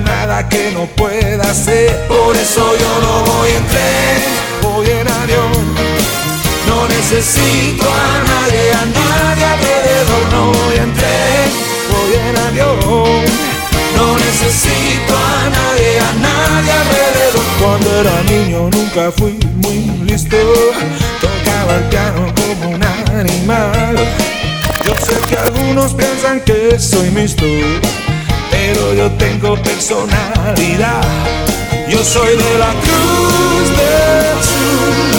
nada que no pueda hacer. Por eso yo no voy en tren, voy en avión. No necesito a nadie, a nadie alrededor. No voy en tren, voy en avión. No necesito a nadie, a nadie alrededor. Cuando era niño nunca fui muy listo. Tocaba el piano como un animal. Yo sé que algunos piensan que soy mixto pero yo tengo personalidad. Yo soy de la cruz del sur.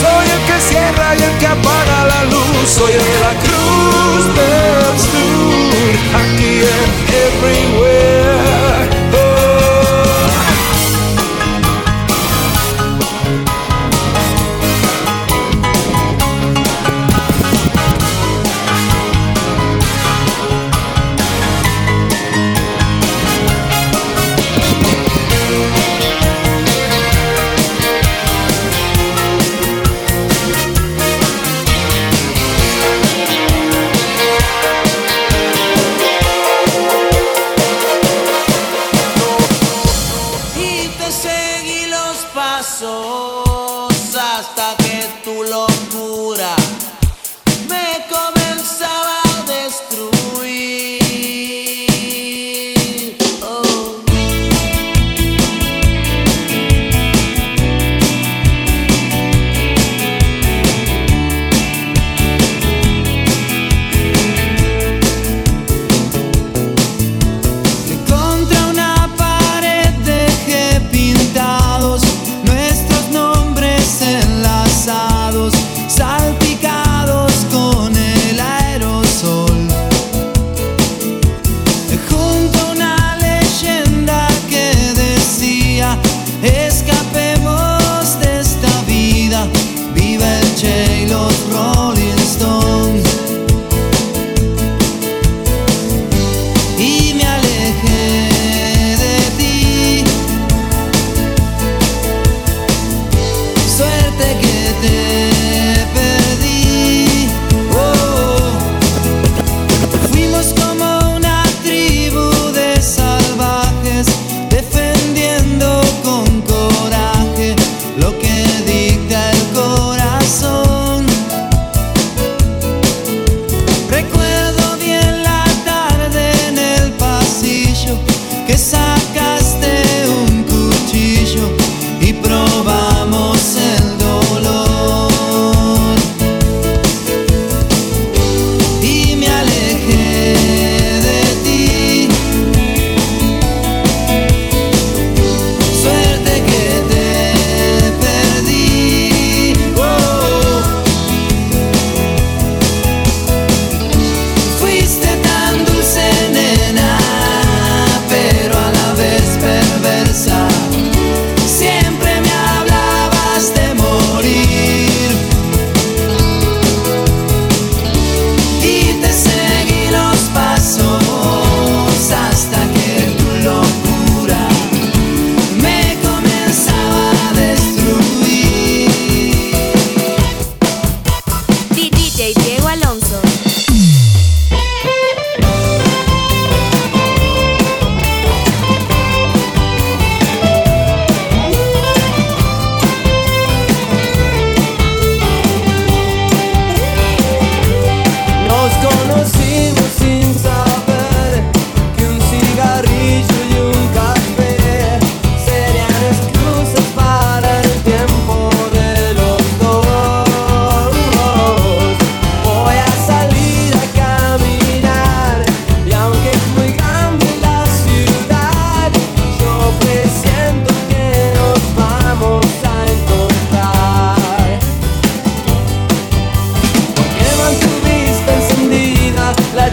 Soy el que cierra y el que apaga la luz. Soy de la cruz del sur. Aquí en everywhere. tu locura.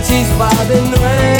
She's va de nuevo.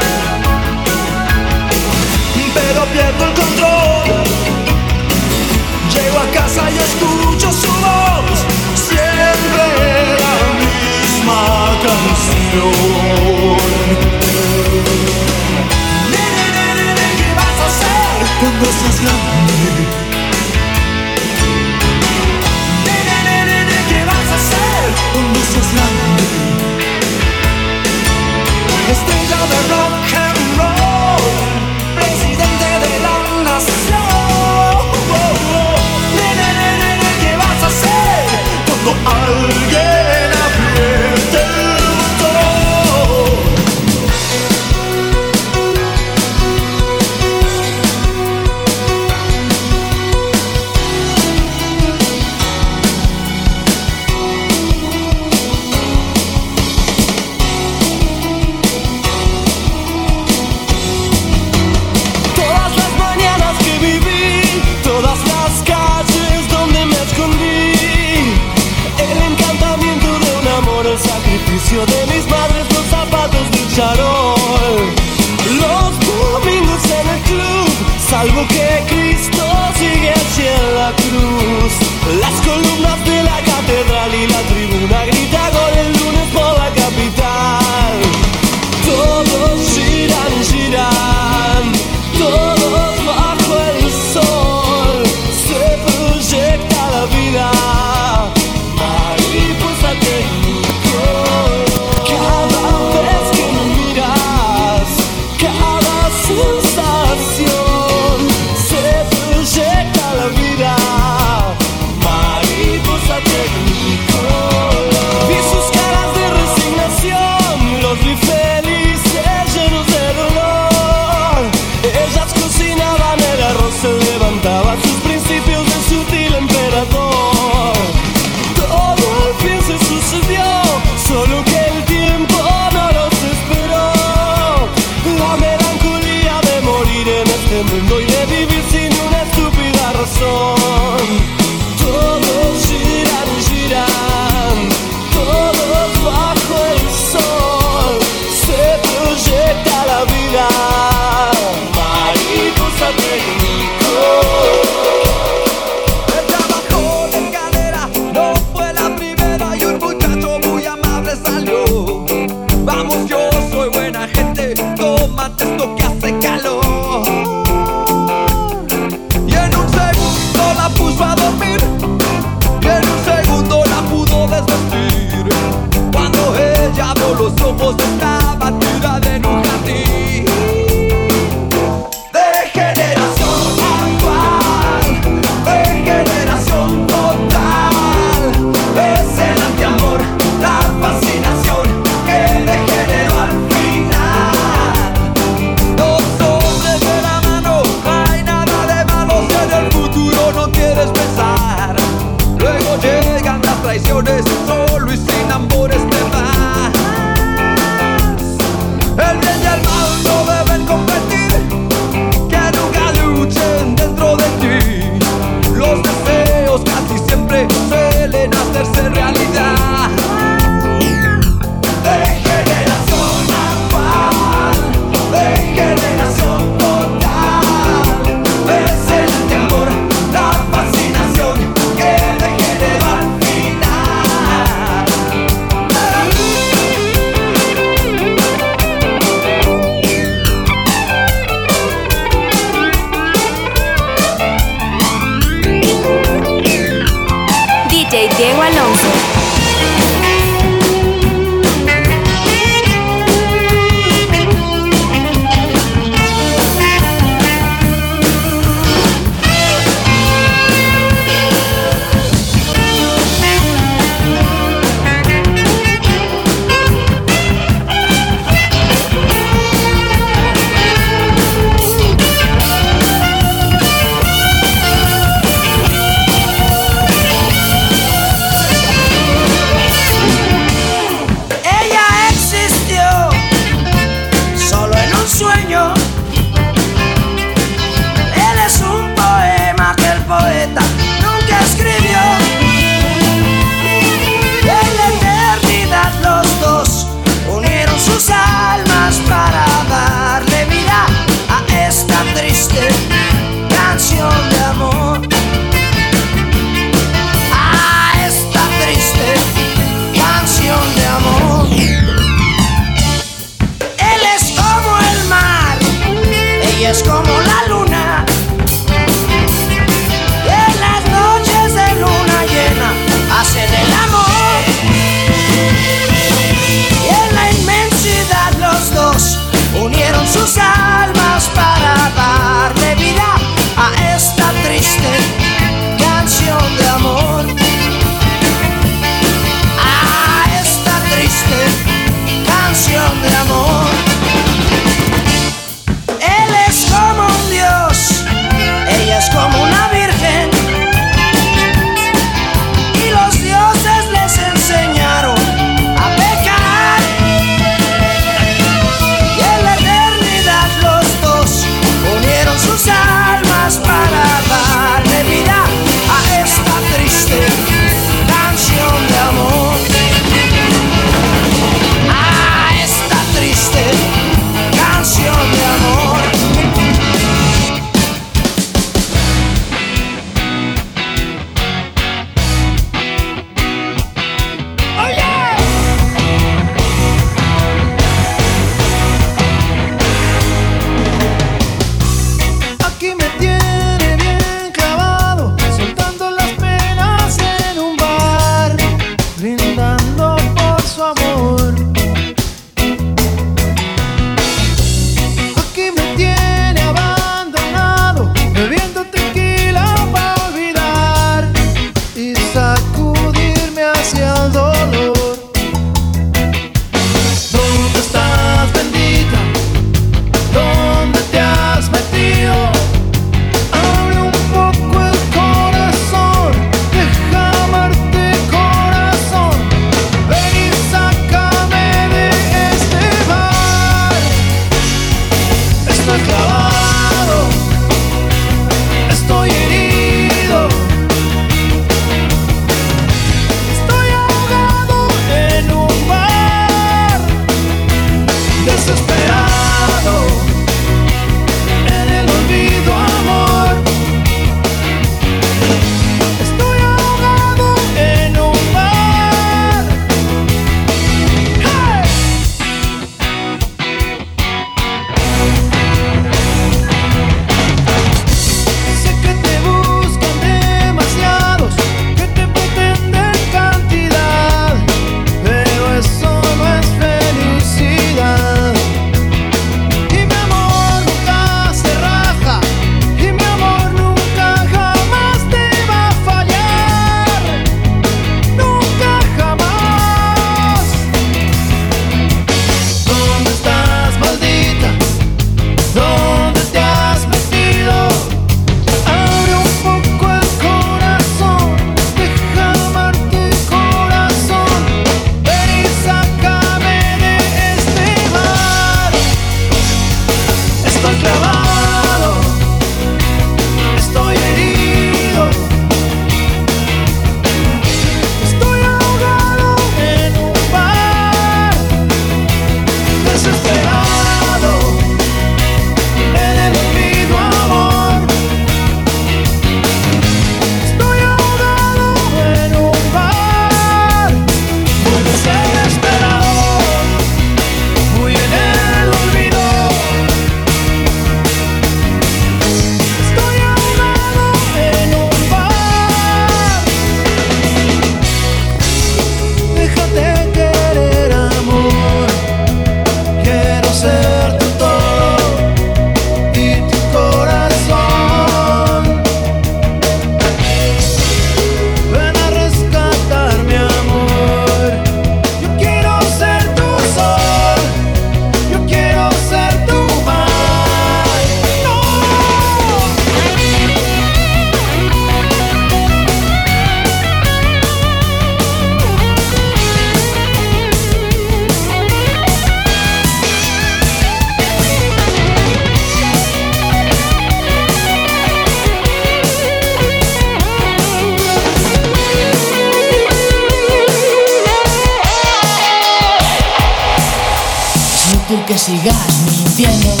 sigas mintiendo.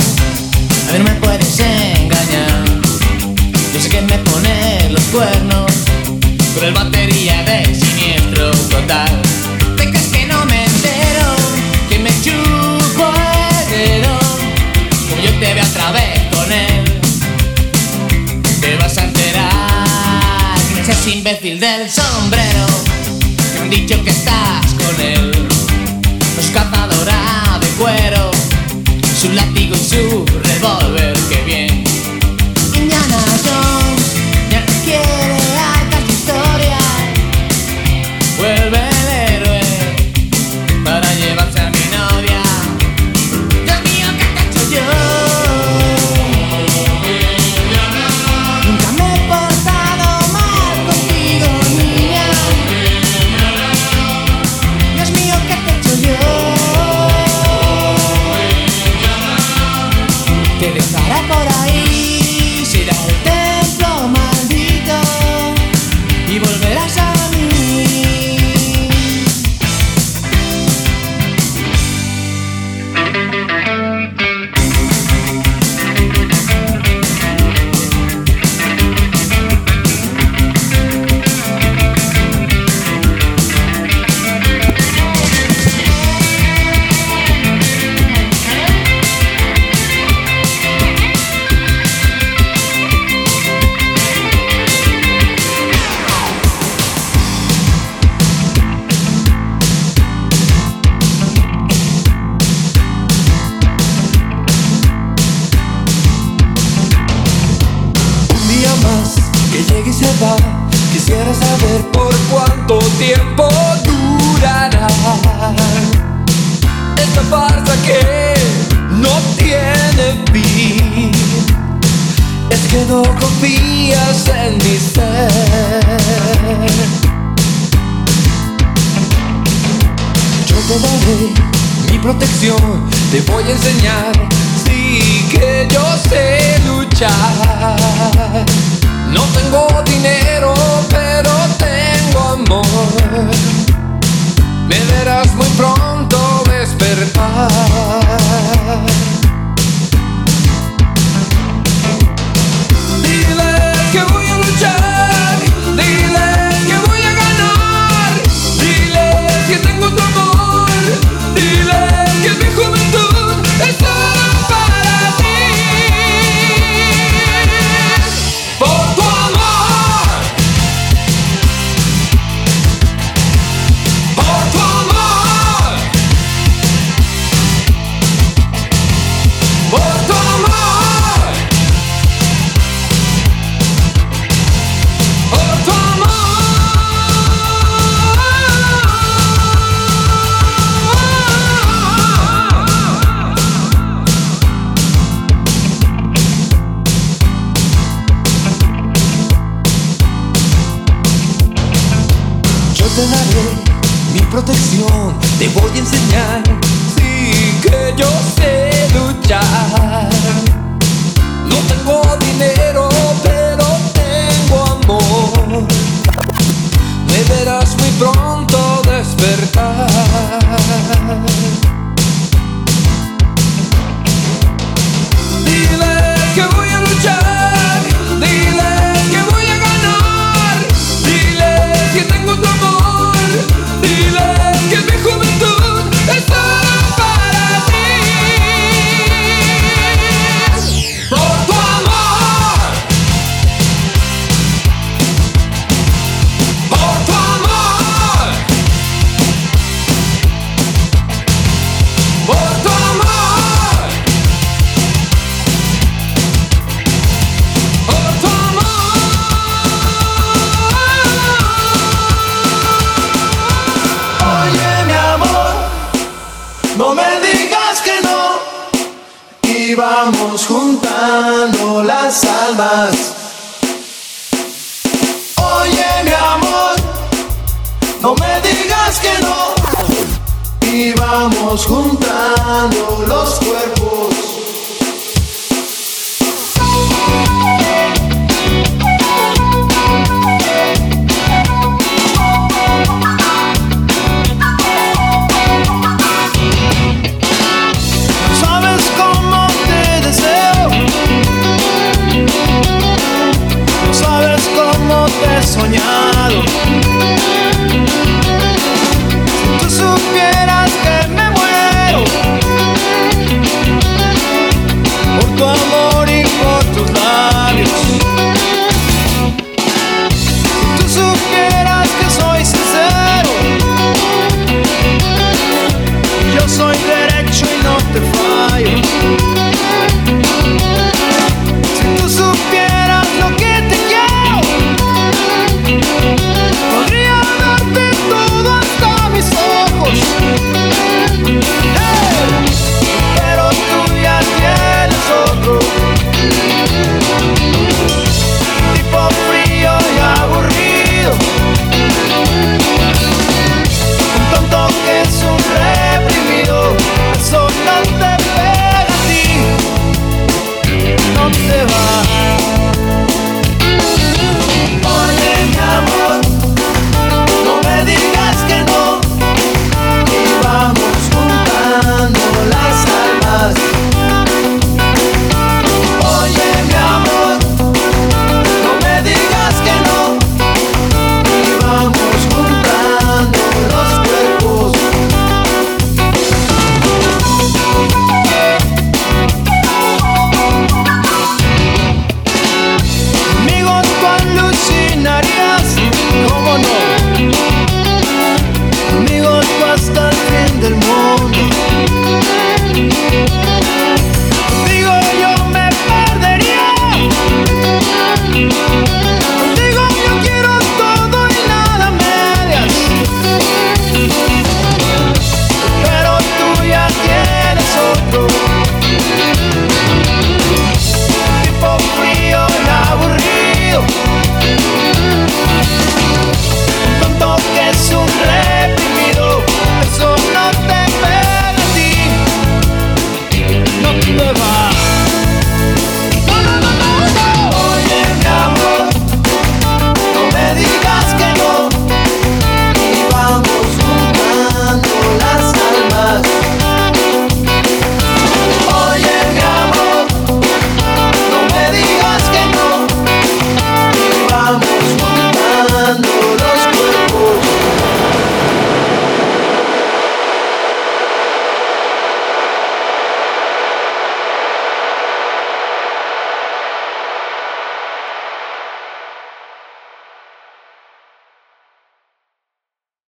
Quisiera saber por cuánto tiempo durará esta farsa que no tiene fin. Es que no confías en mi ser. Yo te daré mi protección, te voy a enseñar, sí que yo sé luchar. No tengo dinero, pero tengo amor. Me verás muy pronto despertar.